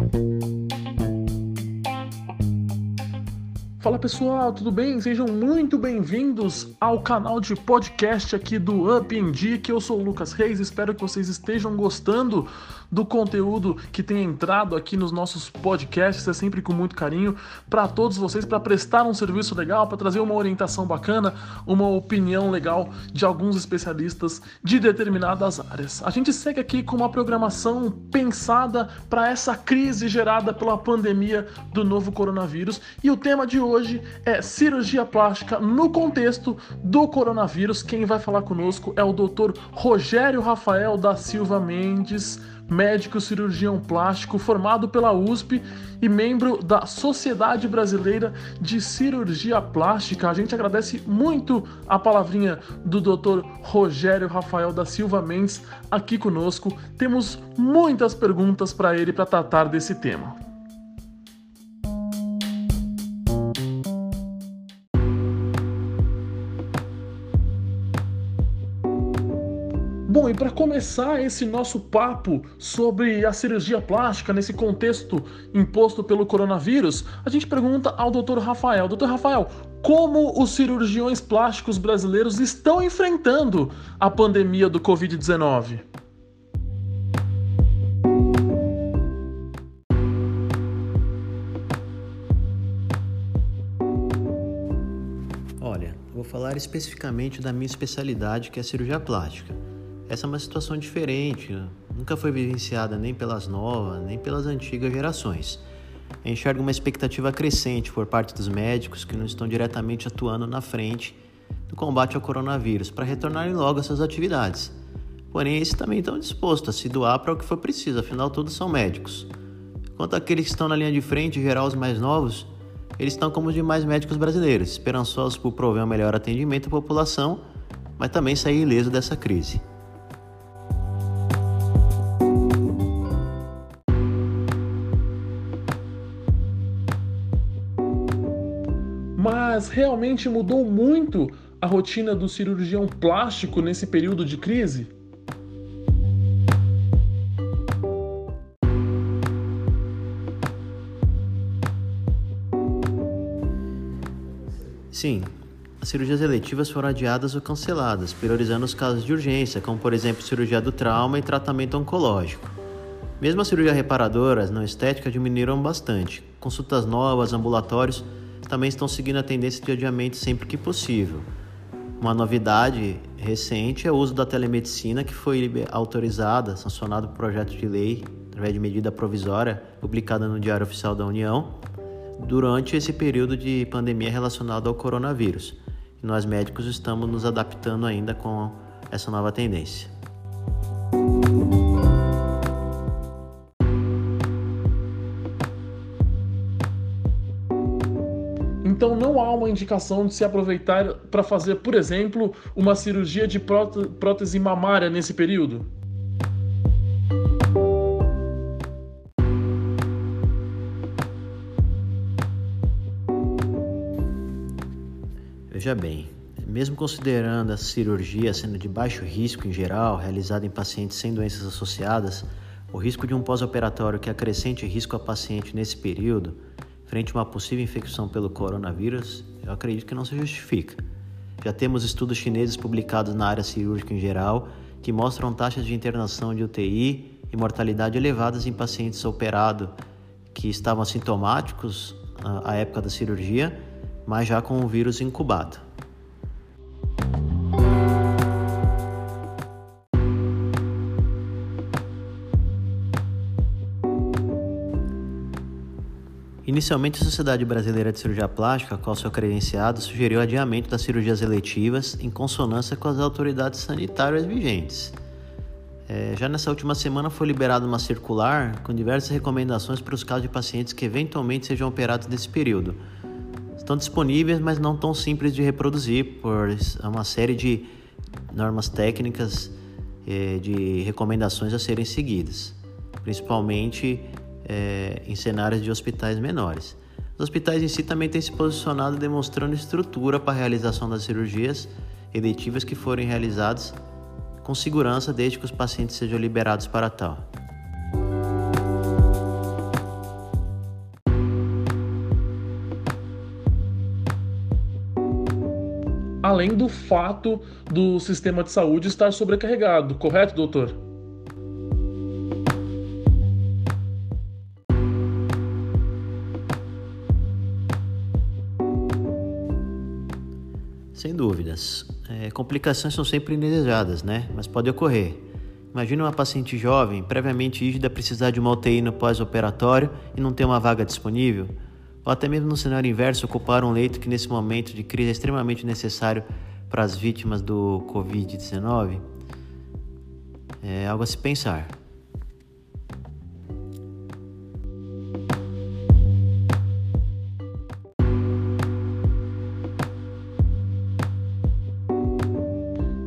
Bye. Fala pessoal, tudo bem? Sejam muito bem-vindos ao canal de podcast aqui do Up que Eu sou o Lucas Reis, espero que vocês estejam gostando do conteúdo que tem entrado aqui nos nossos podcasts, é sempre com muito carinho para todos vocês, para prestar um serviço legal, para trazer uma orientação bacana, uma opinião legal de alguns especialistas de determinadas áreas. A gente segue aqui com uma programação pensada para essa crise gerada pela pandemia do novo coronavírus e o tema de hoje hoje é cirurgia plástica no contexto do coronavírus. Quem vai falar conosco é o Dr. Rogério Rafael da Silva Mendes, médico cirurgião plástico formado pela USP e membro da Sociedade Brasileira de Cirurgia Plástica. A gente agradece muito a palavrinha do Dr. Rogério Rafael da Silva Mendes aqui conosco. Temos muitas perguntas para ele para tratar desse tema. Bom, e para começar esse nosso papo sobre a cirurgia plástica nesse contexto imposto pelo coronavírus, a gente pergunta ao Dr. Rafael. Dr. Rafael, como os cirurgiões plásticos brasileiros estão enfrentando a pandemia do Covid-19? Olha, vou falar especificamente da minha especialidade, que é a cirurgia plástica. Essa é uma situação diferente, nunca foi vivenciada nem pelas novas, nem pelas antigas gerações. Enxerga uma expectativa crescente por parte dos médicos que não estão diretamente atuando na frente do combate ao coronavírus para retornarem logo às suas atividades. Porém, esses também estão dispostos a se doar para o que for preciso, afinal, todos são médicos. Quanto àqueles que estão na linha de frente, em geral os mais novos, eles estão como os demais médicos brasileiros, esperançosos por prover um melhor atendimento à população, mas também sair ileso dessa crise. Mas realmente mudou muito a rotina do cirurgião plástico nesse período de crise? Sim, as cirurgias eletivas foram adiadas ou canceladas, priorizando os casos de urgência, como por exemplo cirurgia do trauma e tratamento oncológico. Mesmo as cirurgias reparadoras não estéticas diminuíram bastante. Consultas novas, ambulatórios também estão seguindo a tendência de adiamento sempre que possível. Uma novidade recente é o uso da telemedicina, que foi autorizada, sancionado por projeto de lei, através de medida provisória, publicada no Diário Oficial da União, durante esse período de pandemia relacionado ao coronavírus. Nós médicos estamos nos adaptando ainda com essa nova tendência. Indicação de se aproveitar para fazer, por exemplo, uma cirurgia de prótese mamária nesse período? Veja bem, mesmo considerando a cirurgia sendo de baixo risco em geral, realizada em pacientes sem doenças associadas, o risco de um pós-operatório que acrescente risco a paciente nesse período frente a uma possível infecção pelo coronavírus, eu acredito que não se justifica. Já temos estudos chineses publicados na área cirúrgica em geral que mostram taxas de internação de UTI e mortalidade elevadas em pacientes operados que estavam assintomáticos à época da cirurgia, mas já com o vírus incubado. Inicialmente, a Sociedade Brasileira de Cirurgia Plástica, a qual sou credenciado, sugeriu adiamento das cirurgias eletivas em consonância com as autoridades sanitárias vigentes. É, já nessa última semana foi liberada uma circular com diversas recomendações para os casos de pacientes que eventualmente sejam operados nesse período. Estão disponíveis, mas não tão simples de reproduzir, por uma série de normas técnicas é, de recomendações a serem seguidas, principalmente é, em cenários de hospitais menores. Os hospitais em si também têm se posicionado demonstrando estrutura para a realização das cirurgias eletivas que forem realizadas com segurança desde que os pacientes sejam liberados para tal. Além do fato do sistema de saúde estar sobrecarregado, correto, doutor? Sem dúvidas. É, complicações são sempre indesejadas, né? Mas pode ocorrer. Imagina uma paciente jovem, previamente rígida, precisar de uma UTI no pós-operatório e não ter uma vaga disponível. Ou até mesmo no cenário inverso, ocupar um leito que nesse momento de crise é extremamente necessário para as vítimas do Covid-19. É algo a se pensar.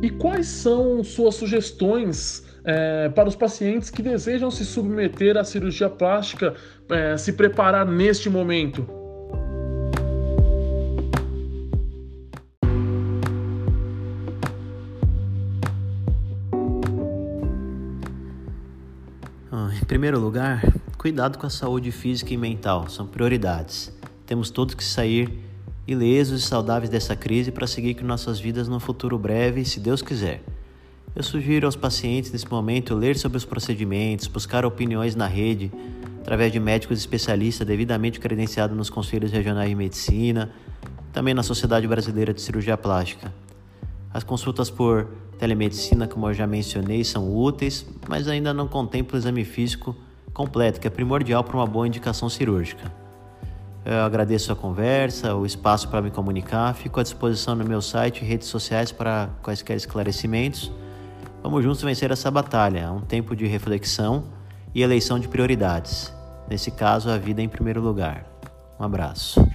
E quais são suas sugestões é, para os pacientes que desejam se submeter à cirurgia plástica, é, se preparar neste momento? Ah, em primeiro lugar, cuidado com a saúde física e mental, são prioridades. Temos todos que sair ilesos e saudáveis dessa crise para seguir com nossas vidas no futuro breve, se Deus quiser. Eu sugiro aos pacientes nesse momento ler sobre os procedimentos, buscar opiniões na rede, através de médicos especialistas devidamente credenciados nos conselhos regionais de medicina, também na Sociedade Brasileira de Cirurgia Plástica. As consultas por telemedicina, como eu já mencionei, são úteis, mas ainda não contemplam o exame físico completo, que é primordial para uma boa indicação cirúrgica. Eu agradeço a conversa, o espaço para me comunicar. Fico à disposição no meu site e redes sociais para quaisquer esclarecimentos. Vamos juntos vencer essa batalha, um tempo de reflexão e eleição de prioridades. Nesse caso, a vida em primeiro lugar. Um abraço.